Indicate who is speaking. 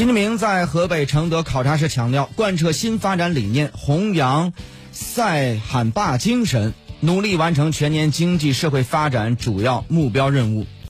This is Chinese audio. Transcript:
Speaker 1: 习近平在河北承德考察时强调贯彻新发展理念弘扬塞罕坝精神努力完成全年经济社会发展主要目标任务。